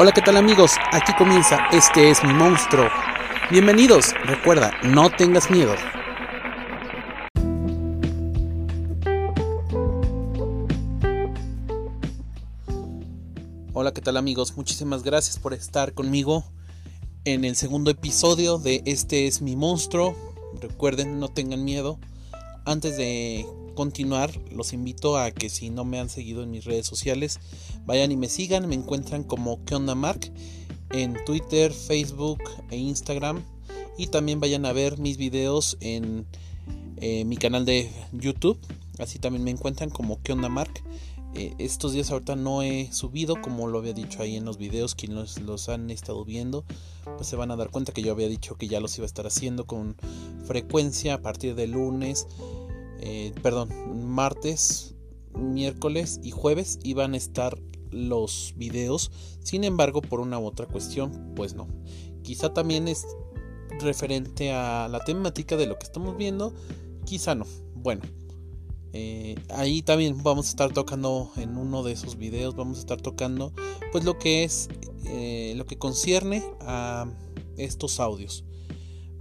Hola, ¿qué tal amigos? Aquí comienza Este es mi monstruo. Bienvenidos, recuerda, no tengas miedo. Hola, ¿qué tal amigos? Muchísimas gracias por estar conmigo en el segundo episodio de Este es mi monstruo. Recuerden, no tengan miedo. Antes de continuar, los invito a que si no me han seguido en mis redes sociales, vayan y me sigan. Me encuentran como ¿Qué onda Mark? En Twitter, Facebook e Instagram. Y también vayan a ver mis videos en eh, mi canal de YouTube. Así también me encuentran como ¿Qué onda Mark? Eh, estos días ahorita no he subido, como lo había dicho ahí en los videos, quienes los, han estado viendo, pues se van a dar cuenta que yo había dicho que ya los iba a estar haciendo con frecuencia a partir de lunes, eh, perdón, martes, miércoles y jueves iban a estar los videos. Sin embargo, por una u otra cuestión, pues no. Quizá también es referente a la temática de lo que estamos viendo, quizá no. Bueno, eh, ahí también vamos a estar tocando en uno de esos videos, vamos a estar tocando pues lo que es eh, lo que concierne a estos audios.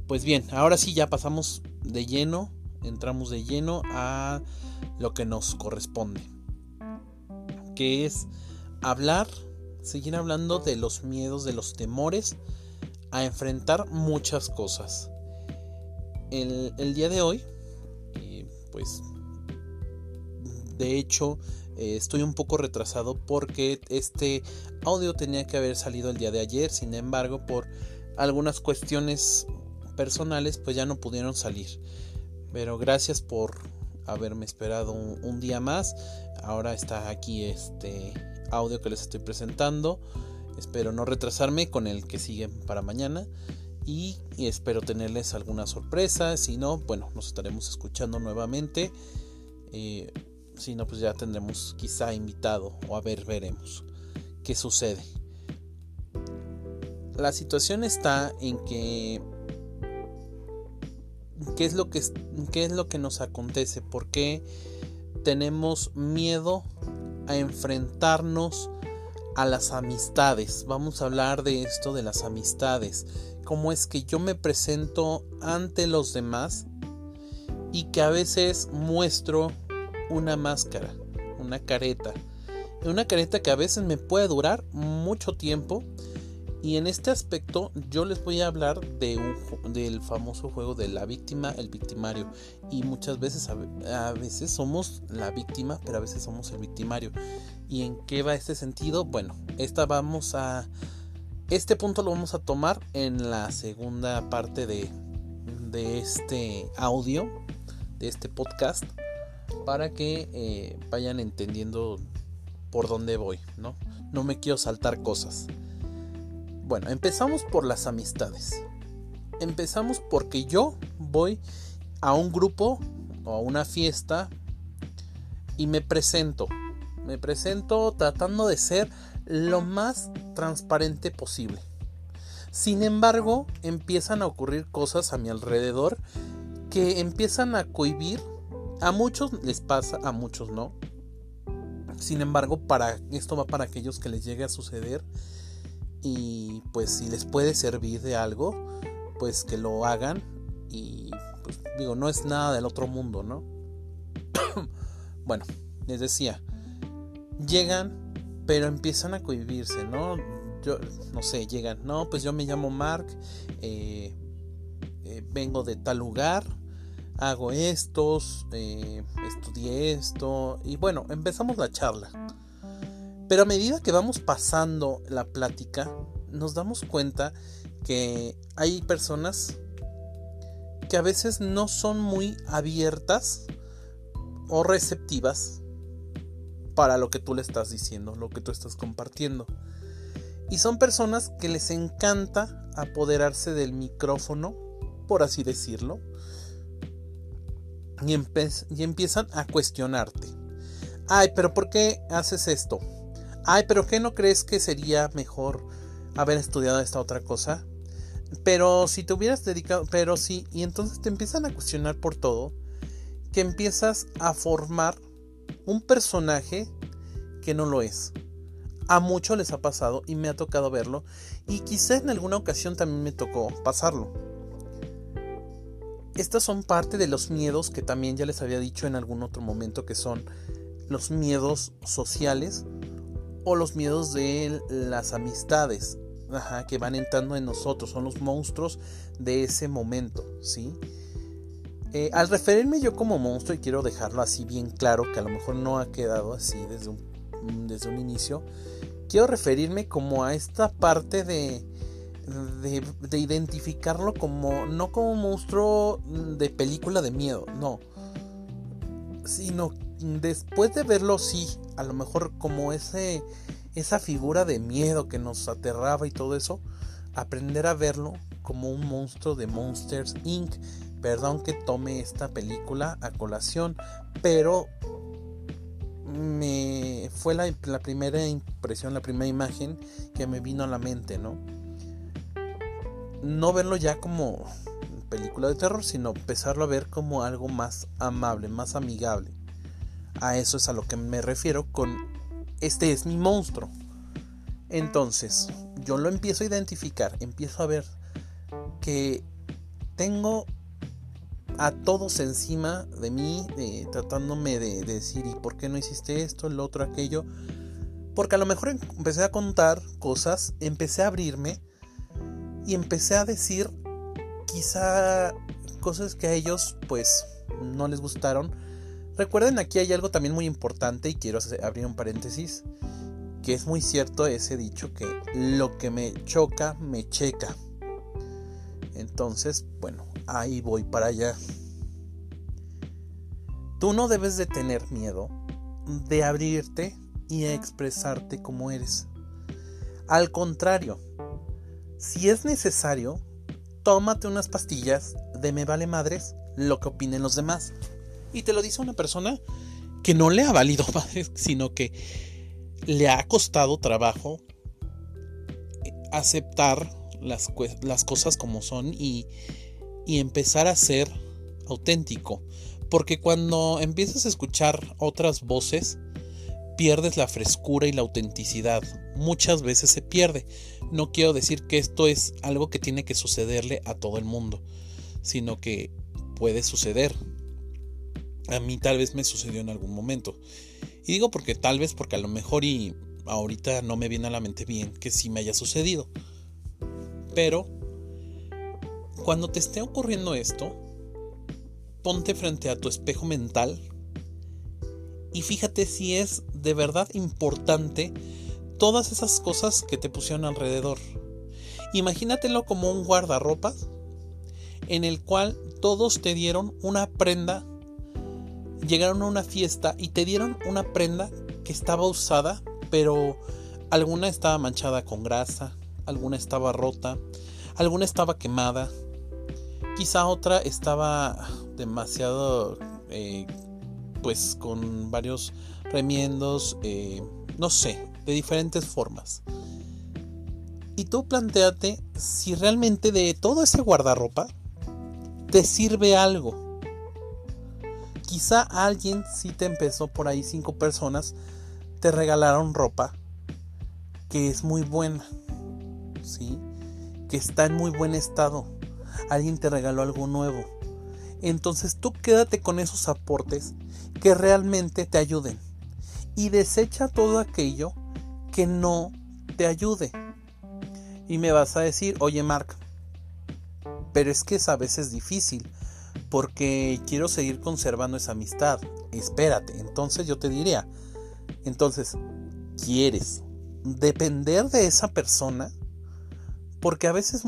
Pues bien, ahora sí ya pasamos de lleno, entramos de lleno a lo que nos corresponde, que es hablar, seguir hablando de los miedos, de los temores a enfrentar muchas cosas. El, día de hoy, eh, pues de hecho, eh, estoy un poco retrasado porque este audio tenía que haber salido el día de ayer. Sin embargo, por algunas cuestiones personales, pues ya no pudieron salir. Pero gracias por haberme esperado un, día más. Ahora está aquí este audio que les estoy presentando. Espero no retrasarme con el que sigue para mañana. Y, espero tenerles alguna sorpresa. Si no, bueno, nos estaremos escuchando nuevamente. Eh, si no, pues ya tendremos quizá invitado o a ver, veremos qué sucede. La situación está en que qué es lo que qué es lo que nos acontece, por qué tenemos miedo a enfrentarnos a las amistades. Vamos a hablar de esto de las amistades, cómo es que yo me presento ante los demás y que a veces muestro una máscara, una careta. Una careta que a veces me puede durar mucho tiempo. Y en este aspecto yo les voy a hablar de un, del famoso juego de la víctima, el victimario. Y muchas veces, a, veces somos la víctima, pero a veces somos el victimario. ¿Y en qué va este sentido? Bueno, esta vamos a... Este punto lo vamos a tomar en la segunda parte de, de este audio, de este podcast para que eh, vayan entendiendo por dónde voy, ¿no? No me quiero saltar cosas. Bueno, empezamos por las amistades. Empezamos porque yo voy a un grupo o a una fiesta y me presento. Me presento tratando de ser lo más transparente posible. Sin embargo, empiezan a ocurrir cosas a mi alrededor que empiezan a cohibir a muchos les pasa, a muchos no. Sin embargo, para esto va para aquellos que les llegue a suceder y pues si les puede servir de algo, pues que lo hagan y pues digo, no es nada del otro mundo, ¿no? bueno, les decía, llegan, pero empiezan a cohibirse, ¿no? Yo, no sé, llegan, no, pues yo me llamo Mark, eh, eh, vengo de tal lugar, hago estos, eh, estudié esto y bueno, empezamos la charla. Pero a medida que vamos pasando la plática, nos damos cuenta que hay personas que a veces no son muy abiertas o receptivas para lo que tú le estás diciendo, lo que tú estás compartiendo. Y son personas que les encanta apoderarse del micrófono, por así decirlo, y, empiezan a cuestionarte. Ay, pero ¿por qué haces esto? Ay, pero ¿qué no crees que sería mejor haber estudiado esta otra cosa? Pero si te hubieras dedicado, pero sí, y entonces te empiezan a cuestionar por todo, que empiezas a formar un personaje que no lo es. A muchos les ha pasado y me ha tocado verlo y quizá en alguna ocasión también me tocó pasarlo. Estas son parte de los miedos que también ya les había dicho en algún otro momento que son los miedos sociales o los miedos de las amistades que van entrando en nosotros, son los monstruos de ese momento, ¿sí? Eh, al referirme yo como monstruo, y quiero dejarlo así bien claro, que a lo mejor no ha quedado así desde un, desde un inicio, quiero referirme como a esta parte de, de, de, identificarlo como, no como monstruo de película de miedo, no, sino después de verlo, sí, a lo mejor como ese, esa figura de miedo que nos aterraba y todo eso, aprender a verlo como un monstruo de Monsters Inc. Perdón que tome esta película a colación, pero me fue la, primera impresión, la primera imagen que me vino a la mente, ¿no? No verlo ya como película de terror, sino empezarlo a ver como algo más amable, más amigable. A eso es a lo que me refiero con este es mi monstruo. Entonces, yo lo empiezo a identificar, empiezo a ver que tengo a todos encima de mí, tratándome de, decir, ¿y por qué no hiciste esto, el otro, aquello? Porque a lo mejor empecé a contar cosas, empecé a abrirme y empecé a decir quizá cosas que a ellos pues no les gustaron. Recuerden, aquí hay algo también muy importante y quiero abrir un paréntesis, que es muy cierto ese dicho que lo que me choca, me checa. Entonces, bueno, ahí voy para allá. Tú no debes de tener miedo de abrirte y expresarte como eres. Al contrario, si es necesario, tómate unas pastillas de me vale madres lo que opinen los demás. Y te lo dice una persona que no le ha valido madres, sino que le ha costado trabajo aceptar las, las cosas como son y, y empezar a ser auténtico. Porque cuando empiezas a escuchar otras voces, pierdes la frescura y la autenticidad. Muchas veces se pierde. No quiero decir que esto es algo que tiene que sucederle a todo el mundo, sino que puede suceder. A mí tal vez me sucedió en algún momento. Y digo porque tal vez porque a lo mejor y ahorita no me viene a la mente bien que sí me haya sucedido. Pero cuando te esté ocurriendo esto, ponte frente a tu espejo mental y fíjate si es de verdad importante todas esas cosas que te pusieron alrededor. Imagínatelo como un guardarropas en el cual todos te dieron una prenda, llegaron a una fiesta y te dieron una prenda que estaba usada, pero alguna estaba manchada con grasa, alguna estaba rota, alguna estaba quemada, quizá otra estaba demasiado, eh, pues con varios remiendos, eh, no sé, de diferentes formas. Y tú planteate si realmente de todo ese guardarropa te sirve algo. Quizá alguien si te empezó por ahí cinco personas te regalaron ropa que es muy buena, ¿sí? Que está en muy buen estado. Alguien te regaló algo nuevo. Entonces tú quédate con esos aportes que realmente te ayuden y desecha todo aquello que no te ayude. Y me vas a decir, oye Mark, pero es que es a veces difícil porque quiero seguir conservando esa amistad. Espérate, entonces yo te diría, entonces, ¿quieres depender de esa persona? Porque a veces,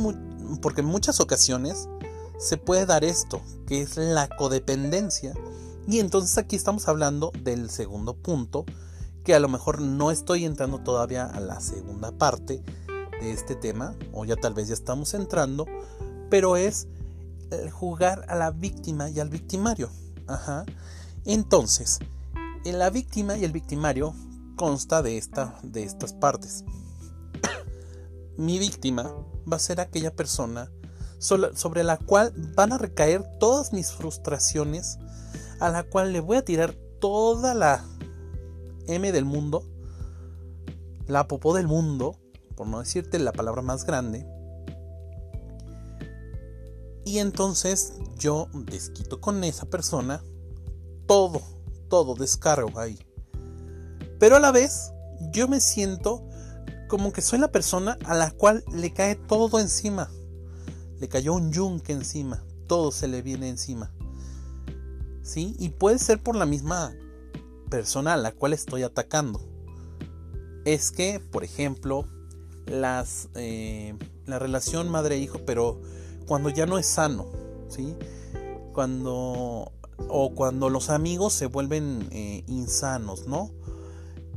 porque en muchas ocasiones se puede dar esto, que es la codependencia. Y entonces aquí estamos hablando del segundo punto, que a lo mejor no estoy entrando todavía a la segunda parte de este tema, o ya tal vez ya estamos entrando, pero es jugar a la víctima y al victimario. Ajá. Entonces, en la víctima y el victimario consta de, de estas partes. Mi víctima va a ser aquella persona sobre la cual van a recaer todas mis frustraciones, a la cual le voy a tirar toda la M del mundo, la popó del mundo, por no decirte la palabra más grande. Y entonces yo desquito con esa persona todo, todo descargo ahí. Pero a la vez yo me siento como que soy la persona a la cual le cae todo encima. Le cayó un yunque encima, todo se le viene encima. ¿Sí? Y puede ser por la misma persona a la cual estoy atacando. Es que, por ejemplo, las, eh, la relación madre-hijo, pero cuando ya no es sano, ¿sí? Cuando, o cuando los amigos se vuelven eh, insanos, ¿no?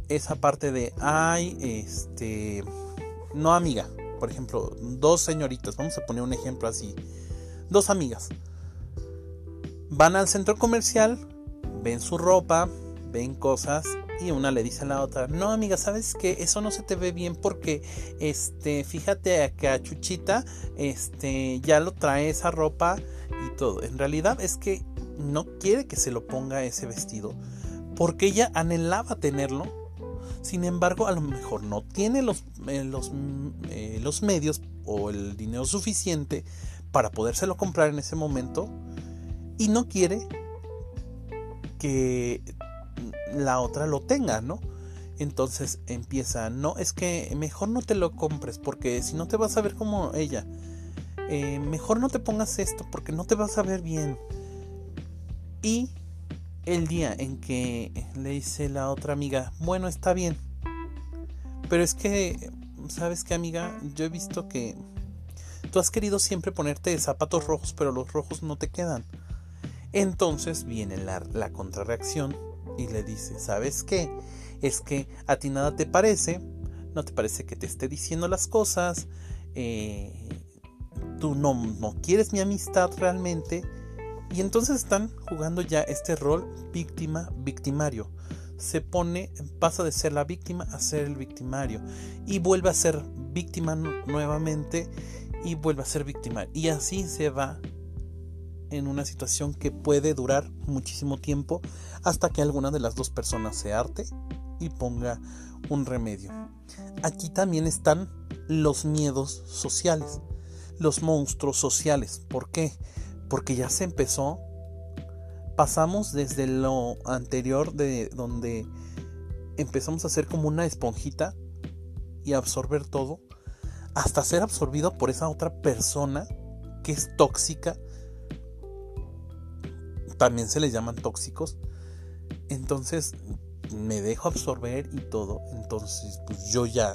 Esa parte de, ay, este, no amiga, por ejemplo, dos señoritas, vamos a poner un ejemplo así, dos amigas, van al centro comercial, ven su ropa, ven cosas y una le dice a la otra, no amiga, sabes que eso no se te ve bien porque, este, fíjate que a Chuchita, este, ya lo trae esa ropa y todo. En realidad es que no quiere que se lo ponga ese vestido porque ella anhelaba tenerlo. Sin embargo, a lo mejor no tiene los, eh, los, eh, los medios o el dinero suficiente para podérselo comprar en ese momento y no quiere que la otra lo tenga, ¿no? Entonces empieza, no, es que mejor no te lo compres porque si no te vas a ver como ella. Eh, mejor no te pongas esto porque no te vas a ver bien. Y el día en que le dice la otra amiga, bueno, está bien. Pero es que, ¿sabes qué amiga? Yo he visto que tú has querido siempre ponerte zapatos rojos, pero los rojos no te quedan. Entonces viene la, la contrarreacción y le dice, ¿sabes qué? Es que a ti nada te parece, no te parece que te esté diciendo las cosas, eh, tú no, no quieres mi amistad realmente. Y entonces están jugando ya este rol víctima-victimario. Se pone, pasa de ser la víctima a ser el victimario. Y vuelve a ser víctima nuevamente y vuelve a ser víctima. Y así se va en una situación que puede durar muchísimo tiempo hasta que alguna de las dos personas se arte y ponga un remedio. Aquí también están los miedos sociales, los monstruos sociales. ¿Por qué? Porque ya se empezó, pasamos desde lo anterior de donde empezamos a ser como una esponjita y absorber todo, hasta ser absorbido por esa otra persona que es tóxica, también se les llaman tóxicos. Entonces me dejo absorber y todo. Entonces pues yo ya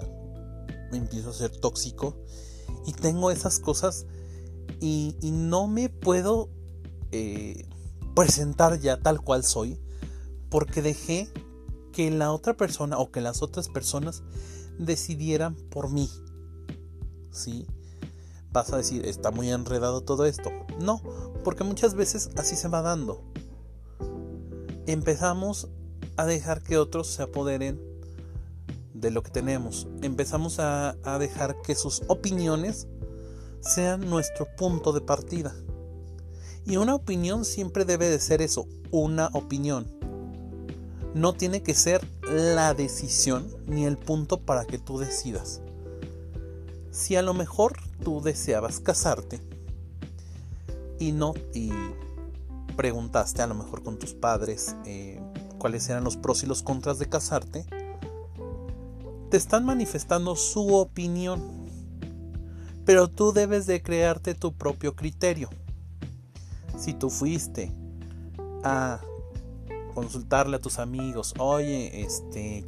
me empiezo a ser tóxico y tengo esas cosas y, no me puedo eh, presentar ya tal cual soy porque dejé que la otra persona o que las otras personas decidieran por mí. ¿Sí? Vas a decir, está muy enredado todo esto. No, porque muchas veces así se va dando. Empezamos a dejar que otros se apoderen de lo que tenemos. Empezamos a, dejar que sus opiniones sean nuestro punto de partida. Y una opinión siempre debe de ser eso, una opinión. No tiene que ser la decisión ni el punto para que tú decidas. Si a lo mejor tú deseabas casarte y no y preguntaste a lo mejor con tus padres eh, cuáles eran los pros y los contras de casarte, te están manifestando su opinión, pero tú debes de crearte tu propio criterio. Si tú fuiste a consultarle a tus amigos, oye, este,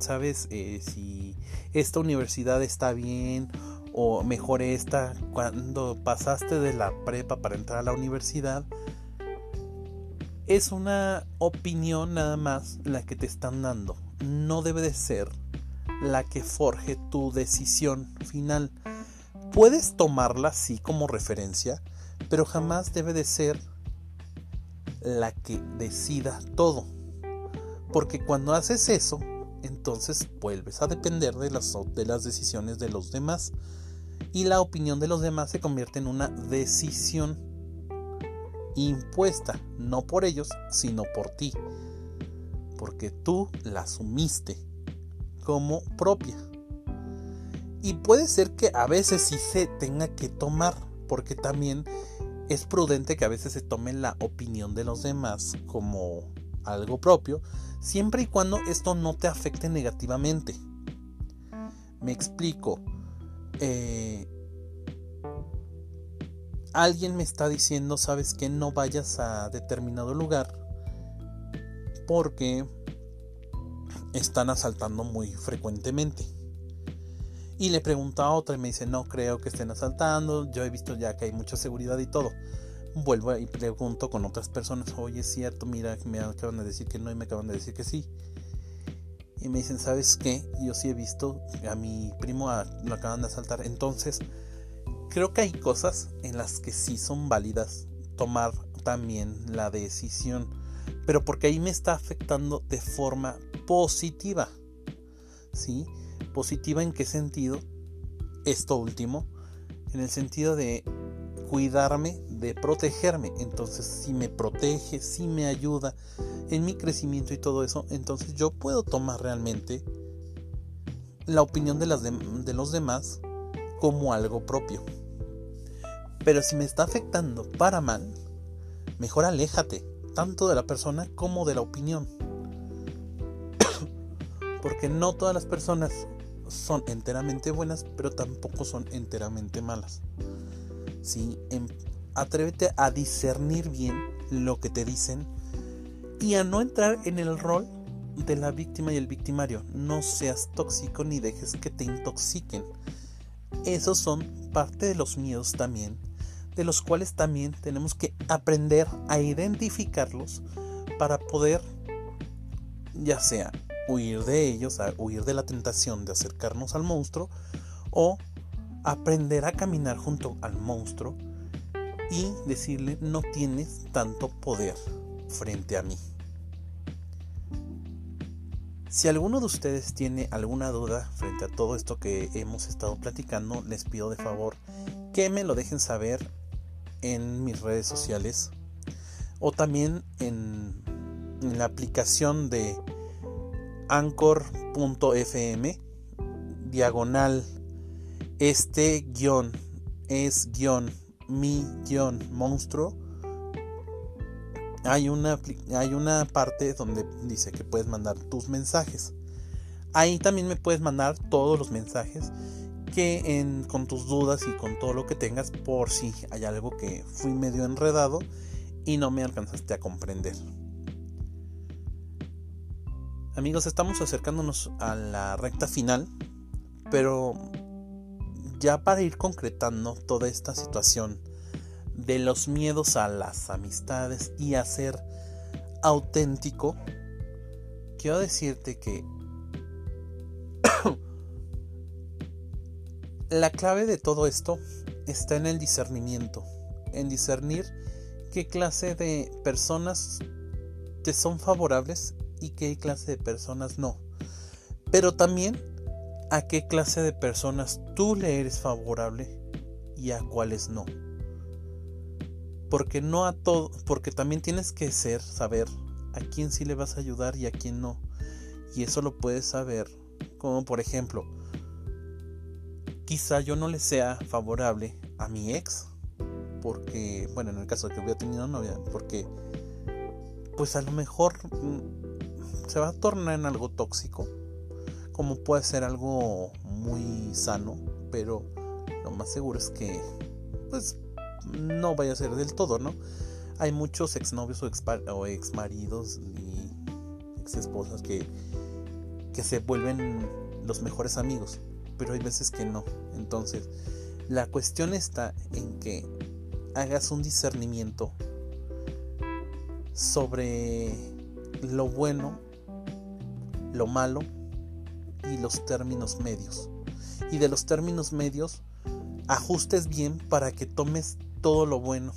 ¿sabes eh, si esta universidad está bien o mejor esta cuando pasaste de la prepa para entrar a la universidad? Es una opinión nada más la que te están dando. No debe de ser la que forje tu decisión final. Puedes tomarla así como referencia, pero jamás debe de ser la que decida todo. Porque cuando haces eso, entonces vuelves a depender de las, de las decisiones de los demás. Y la opinión de los demás se convierte en una decisión impuesta, no por ellos, sino por ti, porque tú la asumiste como propia. Y puede ser que a veces sí se tenga que tomar, porque también es prudente que a veces se tome la opinión de los demás como algo propio, siempre y cuando esto no te afecte negativamente. Me explico. Eh, alguien me está diciendo, sabes que no vayas a determinado lugar porque están asaltando muy frecuentemente. Y le pregunto a otra y me dice, no creo que estén asaltando, yo he visto ya que hay mucha seguridad y todo. Vuelvo y pregunto con otras personas, oye, es cierto, mira, me acaban de decir que no y me acaban de decir que sí. Y me dicen, ¿sabes qué? Yo sí he visto a mi primo lo acaban de asaltar. Entonces, creo que hay cosas en las que sí son válidas tomar también la decisión. Pero porque ahí me está afectando de forma positiva. ¿Sí? ¿Positiva en qué sentido? Esto último. En el sentido de cuidarme, de protegerme. Entonces, si me protege, si me ayuda en mi crecimiento y todo eso, entonces yo puedo tomar realmente la opinión de, las de, los demás como algo propio. Pero si me está afectando para mal, mejor aléjate, tanto de la persona como de la opinión. Porque no todas las personas son enteramente buenas, pero tampoco son enteramente malas. Em, atrévete a discernir bien lo que te dicen y a no entrar en el rol de la víctima y el victimario. No seas tóxico ni dejes que te intoxiquen. Esos son parte de los miedos también, de los cuales también tenemos que aprender a identificarlos para poder, ya sea huir de ellos, huir de la tentación de acercarnos al monstruo, o aprender a caminar junto al monstruo y decirle no tienes tanto poder frente a mí. Si alguno de ustedes tiene alguna duda frente a todo esto que hemos estado platicando, les pido de favor que me lo dejen saber en mis redes sociales o también en, la aplicación de anchor.fm diagonal este guion es guion mi guion monstruo hay una, hay una parte donde dice que puedes mandar tus mensajes. Ahí también me puedes mandar todos los mensajes que con tus dudas y con todo lo que tengas por si hay algo que fui medio enredado y no me alcanzaste a comprender. Amigos, estamos acercándonos a la recta final, pero ya para ir concretando toda esta situación de los miedos a las amistades y a ser auténtico, quiero decirte que la clave de todo esto está en el discernimiento, en discernir qué clase de personas te son favorables y qué clase de personas no. Pero también a qué clase de personas tú le eres favorable y a cuáles no porque no a todo, porque también tienes que ser, saber a quién sí le vas a ayudar y a quién no. Y eso lo puedes saber, como por ejemplo, quizá yo no le sea favorable a mi ex, porque, bueno, en el caso de que hubiera tenido novia, porque, pues a lo mejor mm, se va a tornar en algo tóxico, como puede ser algo muy sano, pero lo más seguro es que, pues no vaya a ser del todo, ¿no? Hay muchos exnovios o, ex o exmaridos y ex esposas que, que se vuelven los mejores amigos, pero hay veces que no. Entonces, la cuestión está en que hagas un discernimiento sobre lo bueno, lo malo y los términos medios. Y de los términos medios ajustes bien para que tomes todo lo bueno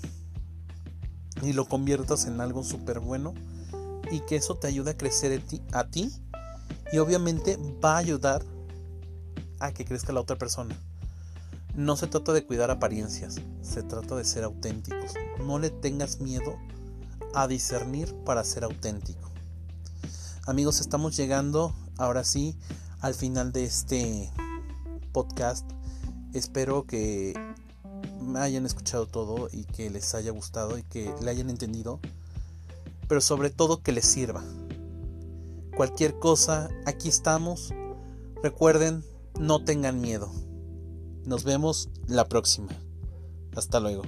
y lo conviertas en algo súper bueno y que eso te ayude a crecer a ti y obviamente va a ayudar a que crezca la otra persona. No se trata de cuidar apariencias, se trata de ser auténticos. No le tengas miedo a discernir para ser auténtico. Amigos, estamos llegando ahora sí al final de este podcast. Espero que me hayan escuchado todo y que les haya gustado y que le hayan entendido. Pero sobre todo que les sirva. Cualquier cosa, aquí estamos. Recuerden, no tengan miedo. Nos vemos la próxima. Hasta luego.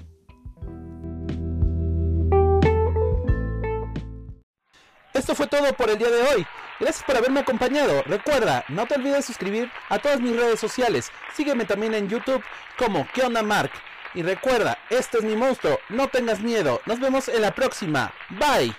Esto fue todo por el día de hoy. Gracias por haberme acompañado. Recuerda, no te olvides suscribir a todas mis redes sociales. Sígueme también en YouTube como ¿Qué Mark? Y recuerda, este es mi monstruo. No tengas miedo. Nos vemos en la próxima. Bye.